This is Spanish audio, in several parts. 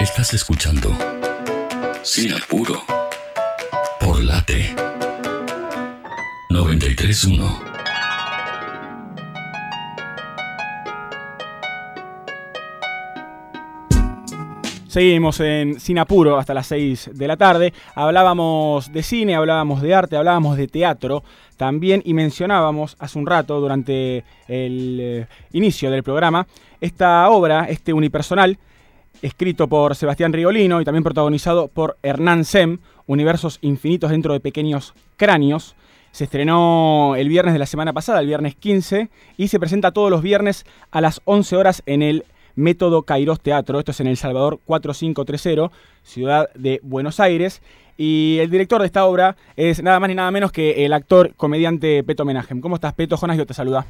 Estás escuchando Sin Apuro por Late 931. Seguimos en Sin Apuro hasta las 6 de la tarde. Hablábamos de cine, hablábamos de arte, hablábamos de teatro también y mencionábamos hace un rato, durante el eh, inicio del programa, esta obra, este unipersonal, escrito por Sebastián Rigolino y también protagonizado por Hernán Sem, Universos Infinitos dentro de Pequeños Cráneos. Se estrenó el viernes de la semana pasada, el viernes 15, y se presenta todos los viernes a las 11 horas en el Método Kairos Teatro. Esto es en El Salvador 4530, ciudad de Buenos Aires. Y el director de esta obra es nada más ni nada menos que el actor comediante Peto Menajem. ¿Cómo estás, Peto? Jonas, yo te saluda.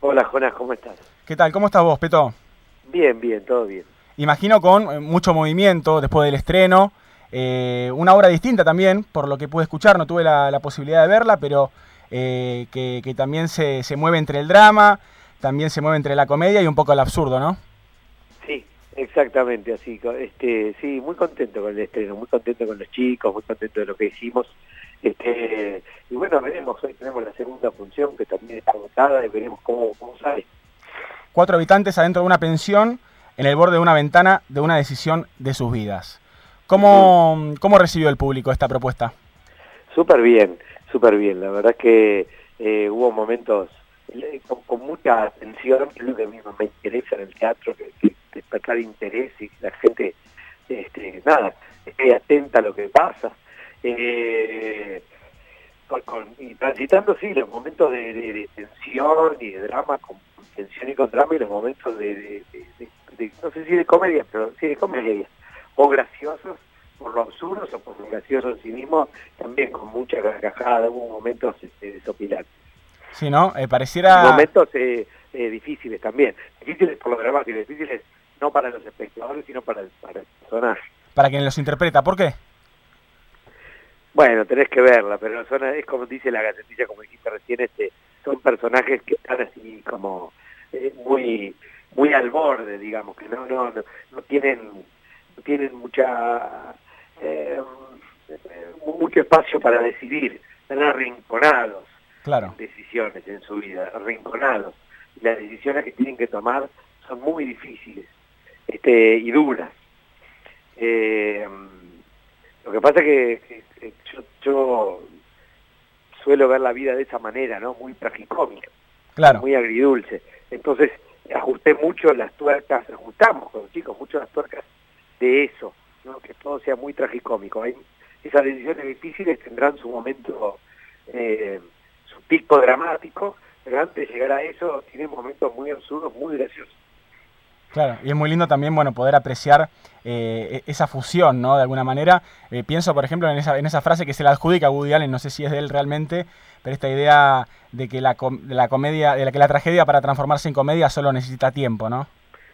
Hola, Jonas, ¿cómo estás? ¿Qué tal? ¿Cómo estás vos, Peto? Bien, bien, todo bien. Imagino con eh, mucho movimiento después del estreno. Eh, una obra distinta también, por lo que pude escuchar, no tuve la, posibilidad de verla, pero eh, que, también se, se, mueve entre el drama, también se mueve entre la comedia y un poco el absurdo, ¿no? Sí, exactamente así. Este, sí, muy contento con el estreno, muy contento con los chicos, muy contento de lo que hicimos. Este, y bueno, veremos, hoy tenemos la segunda función que también está agotada y veremos cómo, cómo sale. Cuatro habitantes adentro de una pensión en el borde de una ventana de una decisión de sus vidas. ¿Cómo, cómo recibió el público esta propuesta? Súper bien, súper bien. La verdad es que eh, hubo momentos eh, con, mucha atención, que es lo que a mí me interesa en el teatro, que, despertar interés y que la gente, este, nada, esté atenta a lo que pasa. Eh, y transitando, sí, los momentos de, tensión y de drama, con tensión y con drama, y los momentos de, no sé si de comedia, pero sí de comedia, o graciosos por lo absurdos o por lo gracioso en sí mismo, también con mucha carcajada, hubo momentos este, desopilantes. Sí, ¿no? Eh, pareciera... Momentos eh, eh, difíciles también, difíciles por lo dramáticos, difíciles no para los espectadores, sino para el, para el personaje. Para quien los interpreta, ¿por qué? Bueno, tenés que verla, pero son, es como dice la gacetilla, como dijiste recién, este, son personajes que están así como muy muy al borde, digamos, que no no no, tienen no tienen mucha eh, mucho espacio para decidir, están arrinconados claro. en decisiones en su vida, arrinconados. Y las decisiones que tienen que tomar son muy difíciles este, y duras. Eh, lo que pasa es que, yo, yo, suelo ver la vida de esa manera, ¿no? Muy tragicómica, claro. muy agridulce. Entonces, ajusté mucho las tuercas, ajustamos con los chicos mucho las tuercas de eso, que todo sea muy tragicómico. Hay, esas decisiones difíciles tendrán su momento, eh, su pico dramático, pero antes de llegar a eso tienen momentos muy absurdos, muy graciosos. Claro, y es muy lindo también, bueno, poder apreciar eh, e-, esa fusión, ¿no? De alguna manera. Eh, pienso, por ejemplo, en esa, en esa frase que se la adjudica a Woody Allen, no sé si es de él realmente, pero esta idea de que la, de la comedia, de la que la tragedia para transformarse en comedia solo necesita tiempo, ¿no?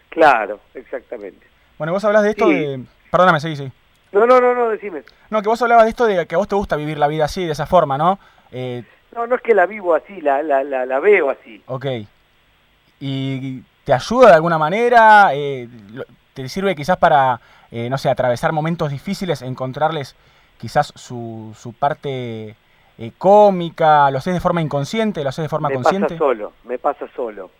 Claro, exactamente. Bueno, vos hablas de esto de... Perdóname, sí, sí. No, no, no, no, decime. No, que vos hablabas de esto de que a vos te gusta vivir la vida así, de esa forma, ¿no? Eh... No, no es que la vivo así, la, la, la, la veo así. Ok. Y te ayuda de alguna manera, eh, te sirve quizás para, eh, no sé, atravesar momentos difíciles, encontrarles quizás su, su parte eh, cómica, lo haces de forma inconsciente, lo haces de forma consciente. Me pasa solo, me pasa solo,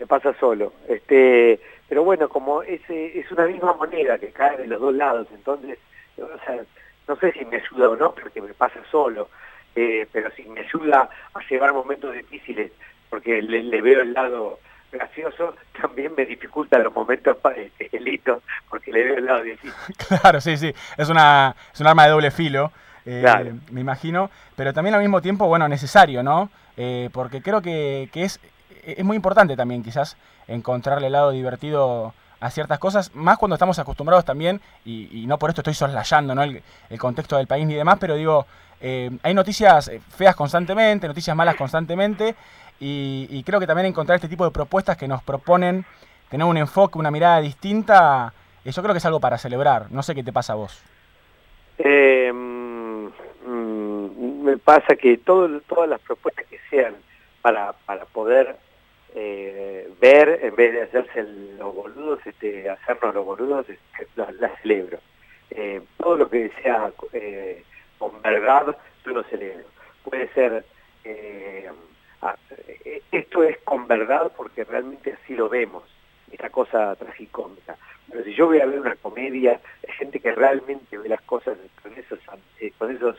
me pasa solo. Este, pero bueno, como es, es una misma moneda que cae de los dos lados, entonces, o sea, no sé si me ayuda o no, porque me pasa solo, pero si me ayuda a llevar momentos difíciles, porque le veo el lado gracioso, también me dificulta los momentos para delito, porque le veo el lado difícil. Claro, sí, sí, es, una, es un arma de doble filo, eh, me imagino, pero también al mismo tiempo, bueno, necesario, ¿no? Eh, porque creo que, que, es, es muy importante también quizás encontrarle el lado divertido a ciertas cosas, más cuando estamos acostumbrados también, y, no por esto estoy soslayando ¿no? el, el, contexto del país ni demás, pero digo, eh, hay noticias feas constantemente, noticias malas constantemente, y, creo que también encontrar este tipo de propuestas que nos proponen tener un enfoque, una mirada distinta, eso creo que es algo para celebrar. No sé qué te pasa a vos. Eh, mm, me pasa que todo, todas las propuestas que sean para, para poder eh, ver, en vez de hacerse los boludos, este, hacernos los boludos, la, la celebro. Eh, todo lo que sea eh, con verdad, yo lo celebro. Puede ser, eh, esto es con verdad porque realmente así lo vemos, esta cosa tragicómica. Pero si yo voy a ver una comedia, hay gente que realmente ve las cosas con esos, con esos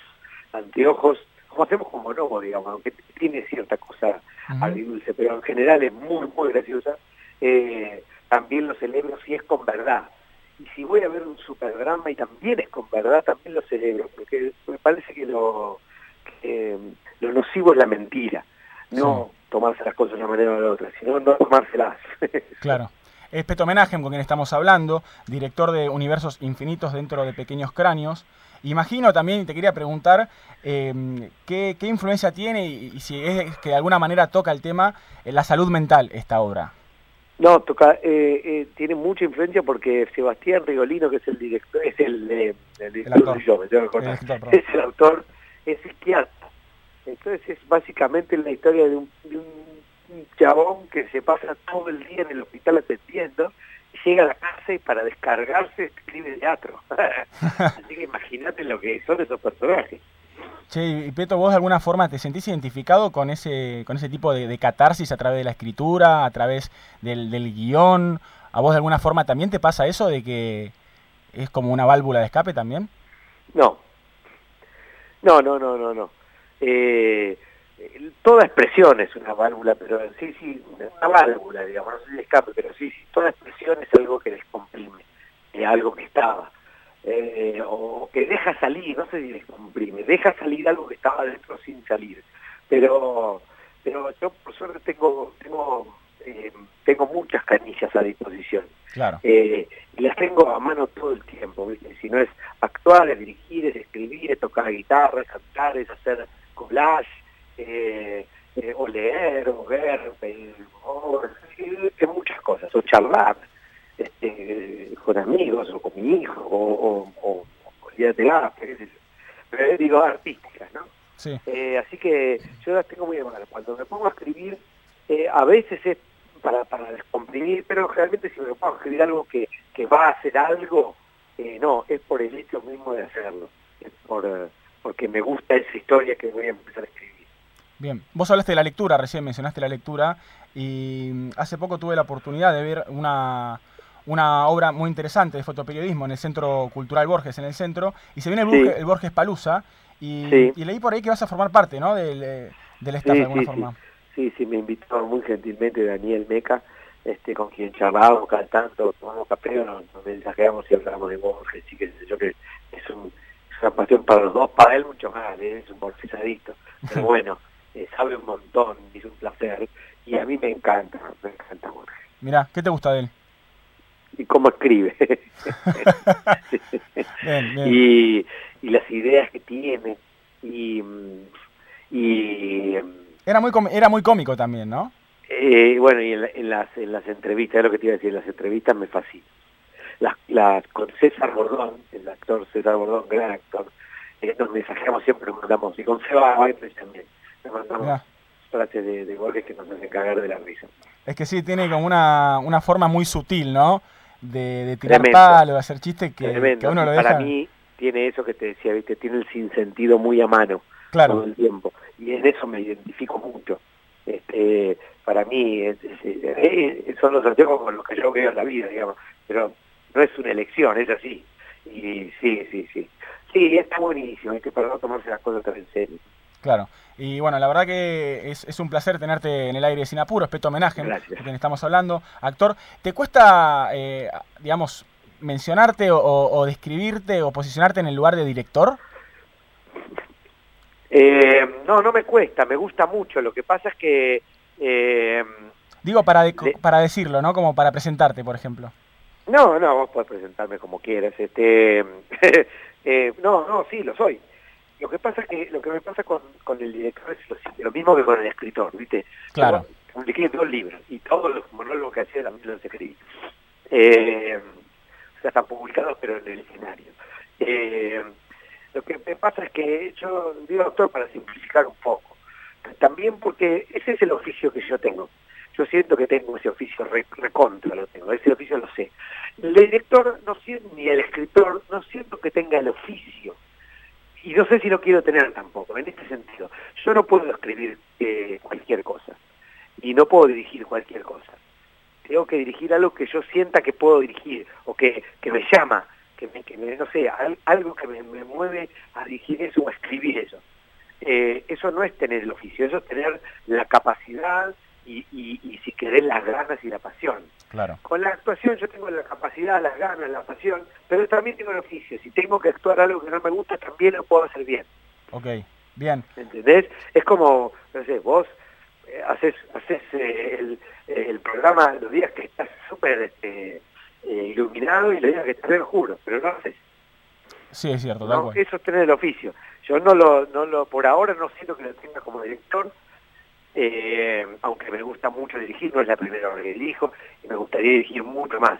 anteojos, como hacemos con Monobo, digamos, aunque tiene cierta cosa agridulce, pero en general es muy, muy graciosa, también lo celebro si es con verdad. Y si voy a ver un superdrama y también es con verdad, también lo celebro, porque me parece que lo, lo nocivo es la mentira, no tomarse las cosas de una manera o de la otra, sino no tomárselas. claro. Es Peto Menajem, con quien estamos hablando, director de Universos Infinitos dentro de Pequeños Cráneos. Imagino también, y te quería preguntar, em, ¿qué, influencia tiene y, si es que de alguna manera toca el tema la salud mental esta obra. No, toca, eh, eh, tiene mucha influencia porque Sebastián Rigolino, que es el director, es el, eh, el director, yo, me tengo que es el autor, es psiquiatra. Entonces es básicamente la historia de un, de un, chabón que se pasa todo el día en el hospital atendiendo, llega a la casa y para descargarse escribe teatro. Así que imagínate lo que son esos personajes. Che, y Peto, ¿vos de alguna forma te sentís identificado con ese, con ese tipo de, catarsis a través de la escritura, a través del, del, guion? ¿A vos de alguna forma también te pasa eso de que es como una válvula de escape también? No. No, no, no, no, no. Eh, toda expresión es una válvula, pero sí, sí, una válvula, digamos, no sé de escape, pero sí, sí, toda expresión es algo que descomprime, es algo que estaba eh, o que deja salir, no sé si descomprime, deja salir algo que estaba dentro sin salir. Pero, pero yo por suerte tengo, tengo, eh, tengo muchas canillas a disposición. Claro. Eh, y las tengo a mano todo el tiempo, Si no es actuar, es dirigir, es escribir, es tocar guitarra, es cantar, es hacer collage, o leer, o ver, o, muchas cosas, o charlar este, con amigos o con mi hijo o, o, o día de pero digo artísticas, ¿no? Sí. Eh, así que yo las tengo muy de mano. Cuando me pongo a escribir, eh, a veces es para, para descomprimir, pero realmente si me pongo a escribir algo que, que va a hacer algo, eh, no, es por el hecho mismo de hacerlo, es por, porque me gusta esa historia que voy a empezar a escribir. Bien, vos hablaste de la lectura, recién mencionaste la lectura, y hace poco tuve la oportunidad de ver una, una obra muy interesante de fotoperiodismo en el Centro Cultural Borges, en el centro, y se viene el, Borges, Palusa, y, leí por ahí que vas a formar parte, ¿no?, del, eh, del staff de alguna forma. Sí, sí, me invitó muy gentilmente Daniel Meca, este, con quien charlábamos cada tanto, tomamos café, nos, nos mensajeamos y hablamos de Borges, y que yo que es, un, pasión para los dos, para él mucho más, ¿eh? es un borgesadito, pero bueno, eh, sabe un montón, es un placer, y a mí me encanta, me encanta Borges. Mira, ¿qué te gusta de él? y cómo escribe. Y, y, las ideas que tiene. Y, y era muy era muy cómico también, ¿no? Eh, bueno, y en, las, en las entrevistas, es lo que te iba a decir, en las entrevistas me fascina. La, con César Bordón, el actor César Bordón, gran actor, eh, nos mensajeamos siempre, nos mandamos, y con Seba también, nos mandamos frases de, de Borges que nos hacen cagar de la risa. Es que sí, tiene como una, una forma muy sutil, ¿no? de, tirar palo, de hacer chistes que, uno lo deja... Para mí tiene eso que te decía, ¿viste? tiene el sinsentido muy a mano todo el tiempo. Y en eso me identifico mucho. Este, para mí son los anteojos con los que yo veo la vida, digamos. Pero no es una elección, es así. Y sí, sí, sí. Sí, está buenísimo, es que no tomarse las cosas tan en serio. Claro. Y bueno, la verdad que es, un placer tenerte en el aire sin apuro, respeto homenaje, de quien estamos hablando. Actor, ¿te cuesta, eh, digamos, mencionarte o, describirte o posicionarte en el lugar de director? Eh, no, no me cuesta, me gusta mucho. Lo que pasa es que... Eh, Digo, para, para decirlo, ¿no? Como para presentarte, por ejemplo. No, no, vos podés presentarme como quieras. Este, no, no, sí, lo soy. Lo que pasa que lo que me pasa con, con el director es lo, mismo que con el escritor, ¿viste? Claro. publiqué dos libros y todos los monólogos que hacía también los escribí. Eh, o sea, están publicados pero en el escenario. Eh, lo que me pasa es que yo digo doctor para simplificar un poco, también porque ese es el oficio que yo tengo. Yo siento que tengo ese oficio recontra, lo tengo, ese oficio lo sé. El director no siento, ni el escritor no siento que tenga el oficio. Y no sé si lo quiero tener tampoco, en este sentido. Yo no puedo escribir eh, cualquier cosa. Y no puedo dirigir cualquier cosa. Tengo que dirigir algo que yo sienta que puedo dirigir, o que, que me llama, que me, que no sé, algo que me, mueve a dirigir eso o a escribir eso. Eh, eso no es tener el oficio, eso es tener la capacidad y, y, si querés las ganas y la pasión. Claro. Con la actuación yo tengo la capacidad, las ganas, la pasión, pero también tengo el oficio. Si tengo que actuar algo que no me gusta, también lo puedo hacer bien. Ok, bien. ¿Entendés? Es como, no sé, vos eh, haces, haces eh, el, el, programa los días que estás súper este, eh, iluminado y los días que estás lo juro, pero no haces. Sí, es cierto. No, eso es tener el oficio. Yo no lo, no lo, por ahora no siento que lo tenga como director, eh, aunque me gusta mucho dirigir, no es la primera vez que dirijo, y me gustaría dirigir mucho más.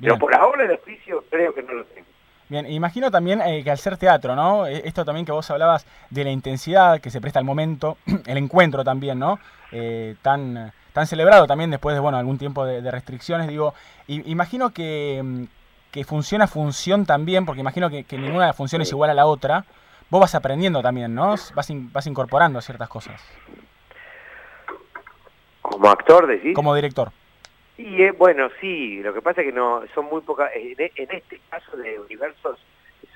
Pero por ahora el oficio creo que no lo tengo. Bien, imagino también eh, que al ser teatro, ¿no? E, esto también que vos hablabas de la intensidad que se presta al momento, el encuentro también, ¿no? Eh, tan, tan celebrado también después de, bueno, algún tiempo de, restricciones, digo, imagino que, mm, que funciona función también, porque imagino que, que ninguna función es igual a la otra, vos vas aprendiendo también, ¿no? Vas, vas incorporando ciertas cosas. Como actor, decís. Como director. Y eh, bueno, sí, lo que pasa es que no son muy pocas, en, este caso de universos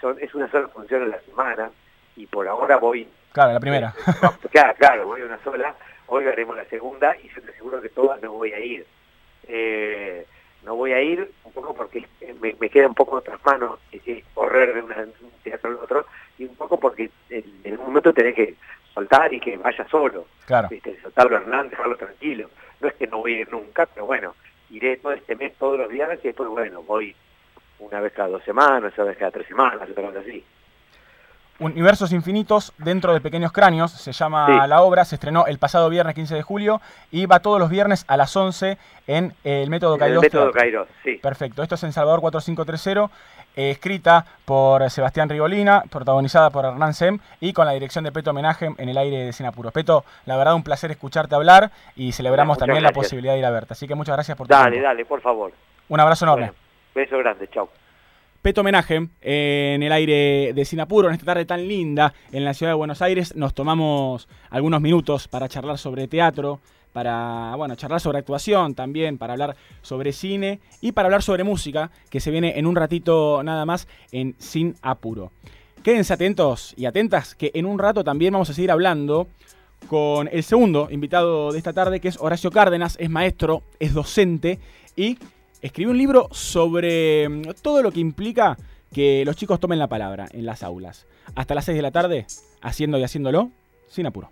son, es una sola función a la semana y por ahora voy... Claro, la primera. claro, claro, voy a una sola, hoy haremos la segunda y yo te aseguro que todas no voy a ir. Eh, no voy a ir un poco porque me, queda un poco otras manos correr de, un teatro al otro y un poco porque en, un momento tenés que soltar y que vaya solo. Claro. Soltarlo a Hernán, dejarlo tranquilo. No es que no voy a ir nunca, pero bueno, iré todo este mes todos los días y después, bueno, voy una vez cada dos semanas, una vez cada tres semanas, otra cosa así. Universos Infinitos dentro de Pequeños Cráneos, se llama la obra, se estrenó el pasado viernes 15 de julio y va todos los viernes a las 11 en el Método Kairos. El Método Kairos, sí. Perfecto, esto es en Salvador 4530, eh, escrita por Sebastián Rigolina, protagonizada por Hernán Sem y con la dirección de Peto Homenaje en el aire de Sinapuro. Peto, la verdad un placer escucharte hablar y celebramos también la posibilidad de ir a verte, así que muchas gracias por tu Dale, dale, por favor. Un abrazo enorme. beso grande, chao. Peto Homenaje en el aire de Sinapuro, en esta tarde tan linda en la ciudad de Buenos Aires. Nos tomamos algunos minutos para charlar sobre teatro, para bueno, charlar sobre actuación también, para hablar sobre cine y para hablar sobre música, que se viene en un ratito nada más en Sin Apuro. Quédense atentos y atentas, que en un rato también vamos a seguir hablando con el segundo invitado de esta tarde, que es Horacio Cárdenas, es maestro, es docente y escribió un libro sobre mm, todo lo que implica que los chicos tomen la palabra en las aulas. Hasta las 6 de la tarde, haciendo y haciéndolo sin apuro.